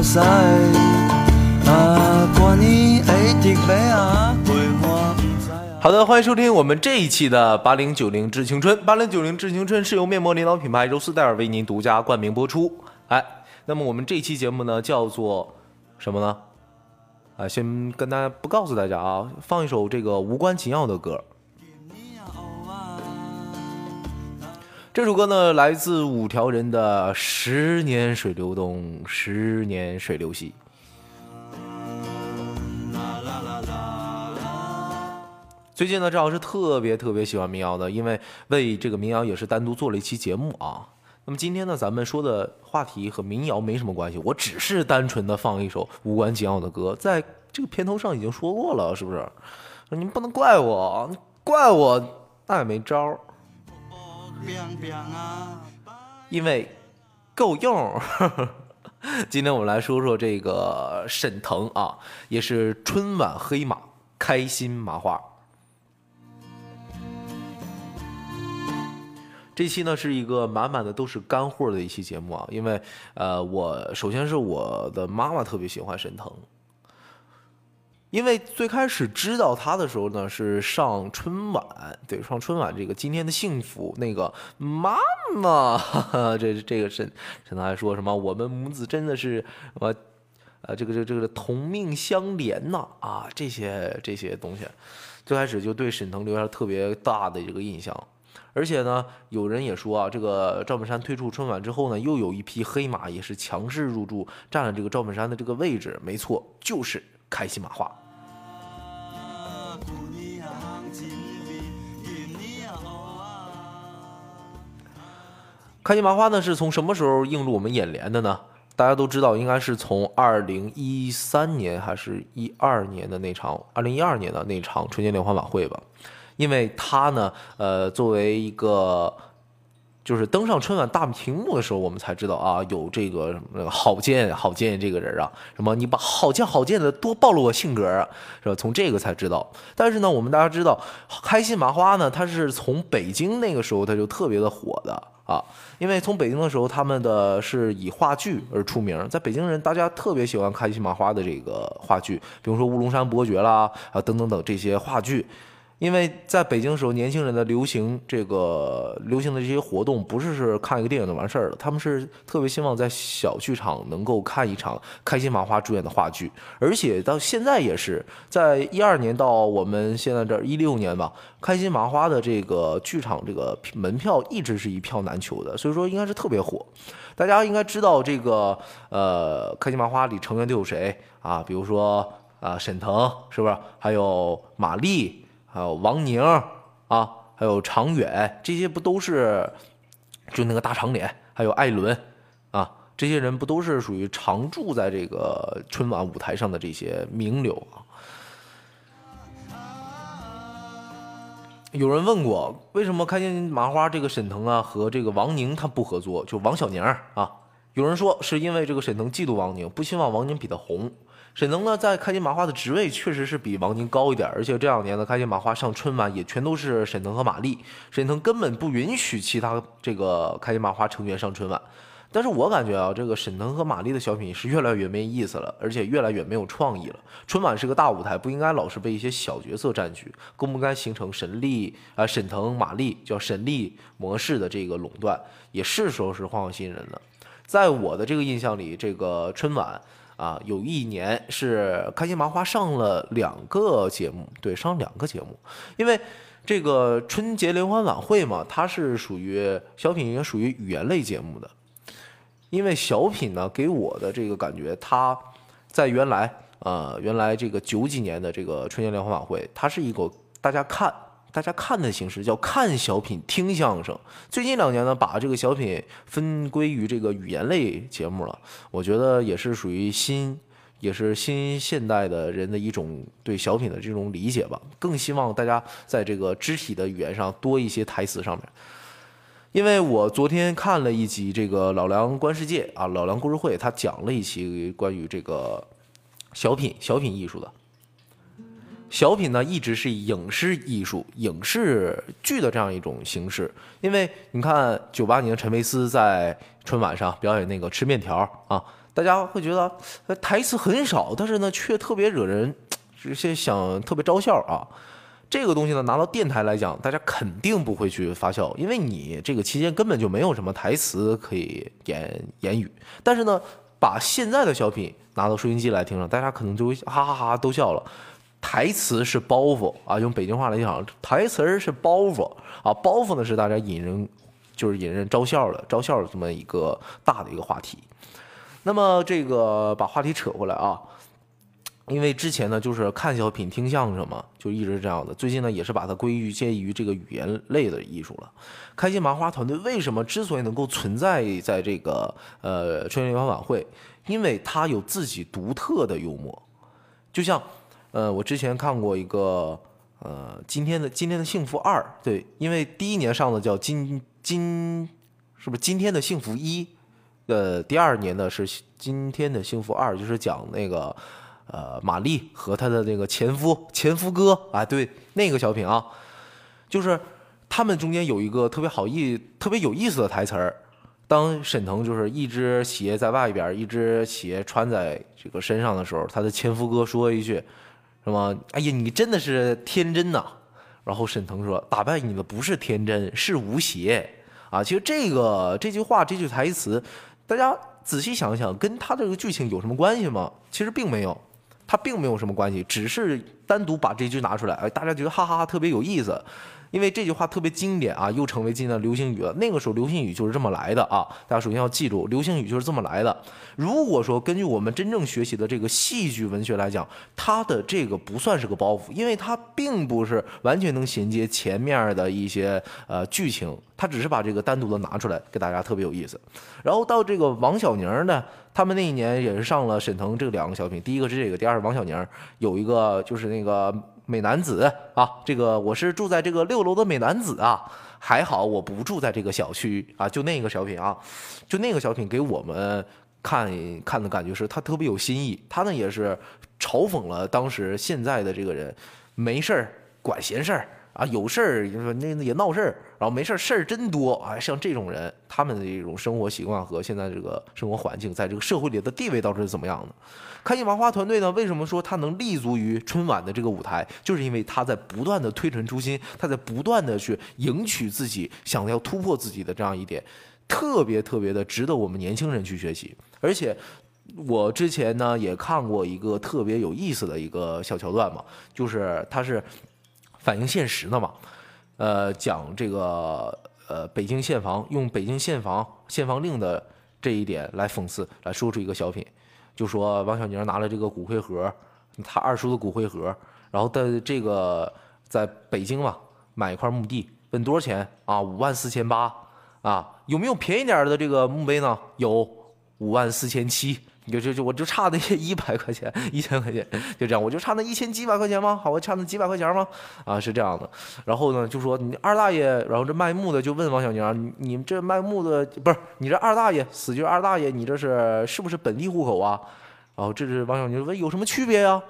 大赛，啊，看你会得要啊，花我不知啊。好的，欢迎收听我们这一期的八零九零致青春。八零九零致青春是由面膜领导品牌柔丝戴尔为您独家冠名播出。哎，那么我们这一期节目呢，叫做什么呢？啊，先跟大家不告诉大家啊，放一首这个无关紧要的歌。这首歌呢，来自五条人的《十年水流东，十年水流西》。最近呢，赵老师特别特别喜欢民谣的，因为为这个民谣也是单独做了一期节目啊。那么今天呢，咱们说的话题和民谣没什么关系，我只是单纯的放一首无关紧要的歌，在这个片头上已经说过了，是不是？你们不能怪我，怪我那也没招儿。因为够用。今天我们来说说这个沈腾啊，也是春晚黑马开心麻花。这期呢是一个满满的都是干货的一期节目啊，因为呃，我首先是我的妈妈特别喜欢沈腾。因为最开始知道他的时候呢，是上春晚，对，上春晚这个今天的幸福那个妈妈，这这个沈沈腾还说什么我们母子真的是什么呃这个这个这个同命相连呐啊这些这些东西，最开始就对沈腾留下特别大的这个印象，而且呢，有人也说啊，这个赵本山退出春晚之后呢，又有一匹黑马也是强势入驻，占了这个赵本山的这个位置，没错，就是开心麻花。开心麻花呢是从什么时候映入我们眼帘的呢？大家都知道，应该是从二零一三年还是一二年的那场，二零一二年的那场春节联欢晚会吧。因为他呢，呃，作为一个就是登上春晚大屏幕的时候，我们才知道啊，有这个那个郝建，郝建这个人啊，什么你把郝建郝建的多暴露我性格啊，是吧？从这个才知道。但是呢，我们大家知道，开心麻花呢，他是从北京那个时候他就特别的火的。啊，因为从北京的时候，他们的是以话剧而出名，在北京人大家特别喜欢开心麻花的这个话剧，比如说《乌龙山伯爵》啦，啊等等等这些话剧。因为在北京时候，年轻人的流行这个流行的这些活动，不是是看一个电影就完事儿了，他们是特别希望在小剧场能够看一场开心麻花主演的话剧，而且到现在也是在一二年到我们现在这一六年吧，开心麻花的这个剧场这个门票一直是一票难求的，所以说应该是特别火。大家应该知道这个呃，开心麻花里成员都有谁啊？比如说啊，沈腾是不是？还有马丽。还有王宁啊，还有常远，这些不都是就那个大长脸？还有艾伦啊，这些人不都是属于常驻在这个春晚舞台上的这些名流啊？有人问过，为什么开心麻花这个沈腾啊和这个王宁他不合作？就王小宁啊？有人说是因为这个沈腾嫉妒王宁，不希望王宁比他红。沈腾呢，在开心麻花的职位确实是比王宁高一点，而且这两年的开心麻花上春晚也全都是沈腾和马丽，沈腾根本不允许其他这个开心麻花成员上春晚。但是我感觉啊，这个沈腾和马丽的小品是越来越没意思了，而且越来越没有创意了。春晚是个大舞台，不应该老是被一些小角色占据，更不该形成沈丽啊、沈腾、马丽叫沈丽模式的这个垄断，也是时候是换换新人了。在我的这个印象里，这个春晚。啊，有一年是开心麻花上了两个节目，对，上两个节目，因为这个春节联欢晚会嘛，它是属于小品，也属于语言类节目的。因为小品呢，给我的这个感觉，它在原来，呃，原来这个九几年的这个春节联欢晚会，它是一个大家看。大家看的形式叫看小品听相声。最近两年呢，把这个小品分归于这个语言类节目了。我觉得也是属于新，也是新现代的人的一种对小品的这种理解吧。更希望大家在这个肢体的语言上多一些台词上面。因为我昨天看了一集这个老梁观世界啊，老梁故事会，他讲了一期关于这个小品小品艺术的。小品呢，一直是影视艺术、影视剧的这样一种形式。因为你看，九八年陈佩斯在春晚上表演那个吃面条啊，大家会觉得台词很少，但是呢却特别惹人，这些想特别招笑啊。这个东西呢，拿到电台来讲，大家肯定不会去发笑，因为你这个期间根本就没有什么台词可以言言语。但是呢，把现在的小品拿到收音机来听了，大家可能就会哈哈哈都笑了。台词是包袱啊，用北京话来讲，台词是包袱啊，包袱呢是大家引人就是引人招笑的，招笑的这么一个大的一个话题。那么这个把话题扯回来啊。因为之前呢，就是看小品、听相声嘛，就一直是这样的。最近呢，也是把它归于介于这个语言类的艺术了。开心麻花团队为什么之所以能够存在在这个呃春节联欢晚会？因为它有自己独特的幽默。就像呃，我之前看过一个呃今天的今天的幸福二，对，因为第一年上的叫今今是不是今天的幸福一？呃，第二年的是今天的幸福二，就是讲那个。呃，玛丽和她的那个前夫前夫哥啊，对那个小品啊，就是他们中间有一个特别好意、特别有意思的台词儿。当沈腾就是一只鞋在外边，一只鞋穿在这个身上的时候，他的前夫哥说一句什么？哎呀，你真的是天真呐！然后沈腾说：“打败你的不是天真，是吴邪啊！”其实这个这句话、这句台词，大家仔细想想，跟他这个剧情有什么关系吗？其实并没有。他并没有什么关系，只是单独把这句拿出来，哎，大家觉得哈哈哈特别有意思。因为这句话特别经典啊，又成为今天的流行语了。那个时候流行语就是这么来的啊，大家首先要记住，流行语就是这么来的。如果说根据我们真正学习的这个戏剧文学来讲，它的这个不算是个包袱，因为它并不是完全能衔接前面的一些呃剧情，它只是把这个单独的拿出来给大家特别有意思。然后到这个王小宁呢，他们那一年也是上了沈腾这两个小品，第一个是这个，第二是王小宁有一个就是那个。美男子啊，这个我是住在这个六楼的美男子啊，还好我不住在这个小区啊，就那个小品啊，就那个小品给我们看看的感觉是他特别有新意，他呢也是嘲讽了当时现在的这个人没事儿管闲事儿。啊，有事儿那那也闹事儿，然后没事儿事儿真多啊！像这种人，他们的这种生活习惯和现在这个生活环境，在这个社会里的地位到底是怎么样的？开心麻花团队呢，为什么说他能立足于春晚的这个舞台？就是因为他在不断的推陈出新，他在不断的去赢取自己想要突破自己的这样一点，特别特别的值得我们年轻人去学习。而且我之前呢也看过一个特别有意思的一个小桥段嘛，就是他是。反映现实的嘛，呃，讲这个呃北京限房，用北京限房限房令的这一点来讽刺，来说出一个小品，就说王小宁拿了这个骨灰盒，他二叔的骨灰盒，然后在这个在北京嘛买一块墓地，问多少钱啊？五万四千八啊？有没有便宜点的这个墓碑呢？有五万四千七。就就就我就差那些一百块钱一千块钱就这样，我就差那一千几百块钱吗？好，我差那几百块钱吗？啊，是这样的。然后呢，就说你二大爷，然后这卖木的就问王小宁，你们这卖木的不是你这二大爷，死就是二大爷，你这是是不是本地户口啊？然后这是王小宁问有什么区别呀？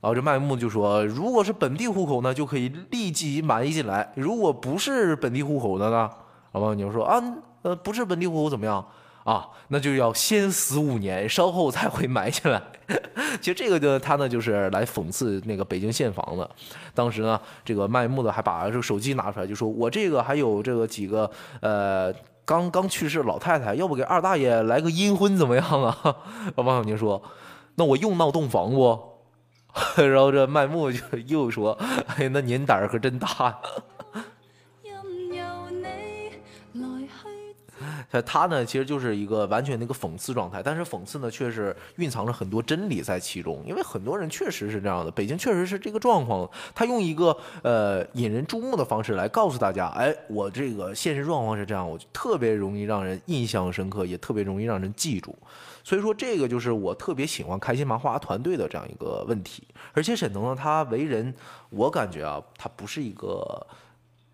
然后这卖木就说，如果是本地户口呢，就可以立即买进来；如果不是本地户口的呢？然后王小宁说啊，呃，不是本地户口怎么样？啊，那就要先死五年，稍后才会埋起来。其实这个呢，他呢就是来讽刺那个北京现房的。当时呢，这个卖木的还把这个手机拿出来，就说我这个还有这个几个呃刚刚去世老太太，要不给二大爷来个阴婚怎么样啊？王小宁说，那我用闹洞房不？然后这卖木就又说，哎，那您胆儿可真大。他他呢，其实就是一个完全的一个讽刺状态，但是讽刺呢，却是蕴藏着很多真理在其中。因为很多人确实是这样的，北京确实是这个状况。他用一个呃引人注目的方式来告诉大家，哎，我这个现实状况是这样，我就特别容易让人印象深刻，也特别容易让人记住。所以说，这个就是我特别喜欢开心麻花团队的这样一个问题。而且沈腾呢，他为人，我感觉啊，他不是一个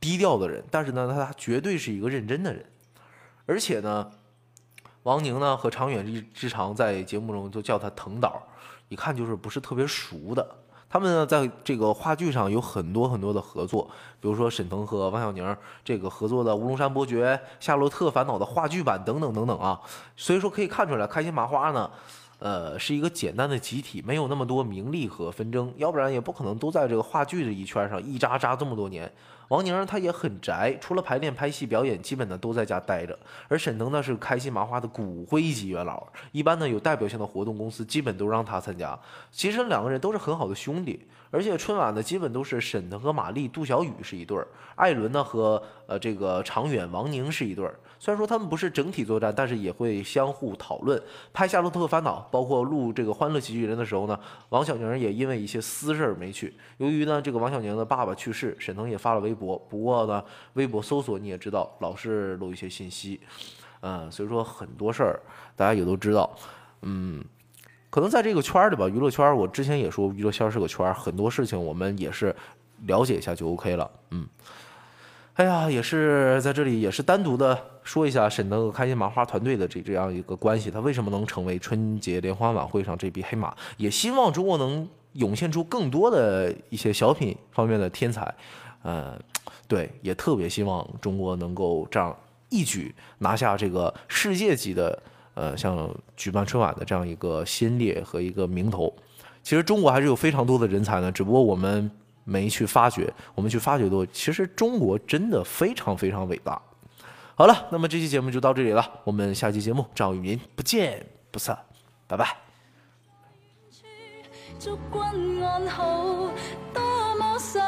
低调的人，但是呢，他绝对是一个认真的人。而且呢，王宁呢和常远之之常在节目中都叫他腾导，一看就是不是特别熟的。他们呢在这个话剧上有很多很多的合作，比如说沈腾和王小宁这个合作的《乌龙山伯爵》《夏洛特烦恼》的话剧版等等等等啊。所以说可以看出来，开心麻花呢。呃，是一个简单的集体，没有那么多名利和纷争，要不然也不可能都在这个话剧的一圈上一扎扎这么多年。王宁他也很宅，除了排练、拍戏、表演，基本呢都在家待着。而沈腾呢是开心麻花的骨灰级元老，一般呢有代表性的活动，公司基本都让他参加。其实两个人都是很好的兄弟，而且春晚呢基本都是沈腾和马丽、杜小雨是一对儿，艾伦呢和呃这个常远、王宁是一对儿。虽然说他们不是整体作战，但是也会相互讨论。拍《夏洛特烦恼》，包括录这个《欢乐喜剧人》的时候呢，王小宁也因为一些私事儿没去。由于呢，这个王小宁的爸爸去世，沈腾也发了微博。不过呢，微博搜索你也知道，老是漏一些信息。嗯，所以说很多事儿大家也都知道。嗯，可能在这个圈里吧，娱乐圈，我之前也说娱乐圈是个圈，很多事情我们也是了解一下就 OK 了。嗯。哎呀，也是在这里，也是单独的说一下沈腾和开心麻花团队的这这样一个关系，他为什么能成为春节联欢晚会上这匹黑马？也希望中国能涌现出更多的一些小品方面的天才，呃，对，也特别希望中国能够这样一举拿下这个世界级的，呃像举办春晚的这样一个先烈和一个名头。其实中国还是有非常多的人才呢只不过我们没去发掘我们去发掘多其实中国真的非常非常伟大。好了那么这期节目就到这里了我们下期节目赵玉民不见不散拜拜。祝君安好多么想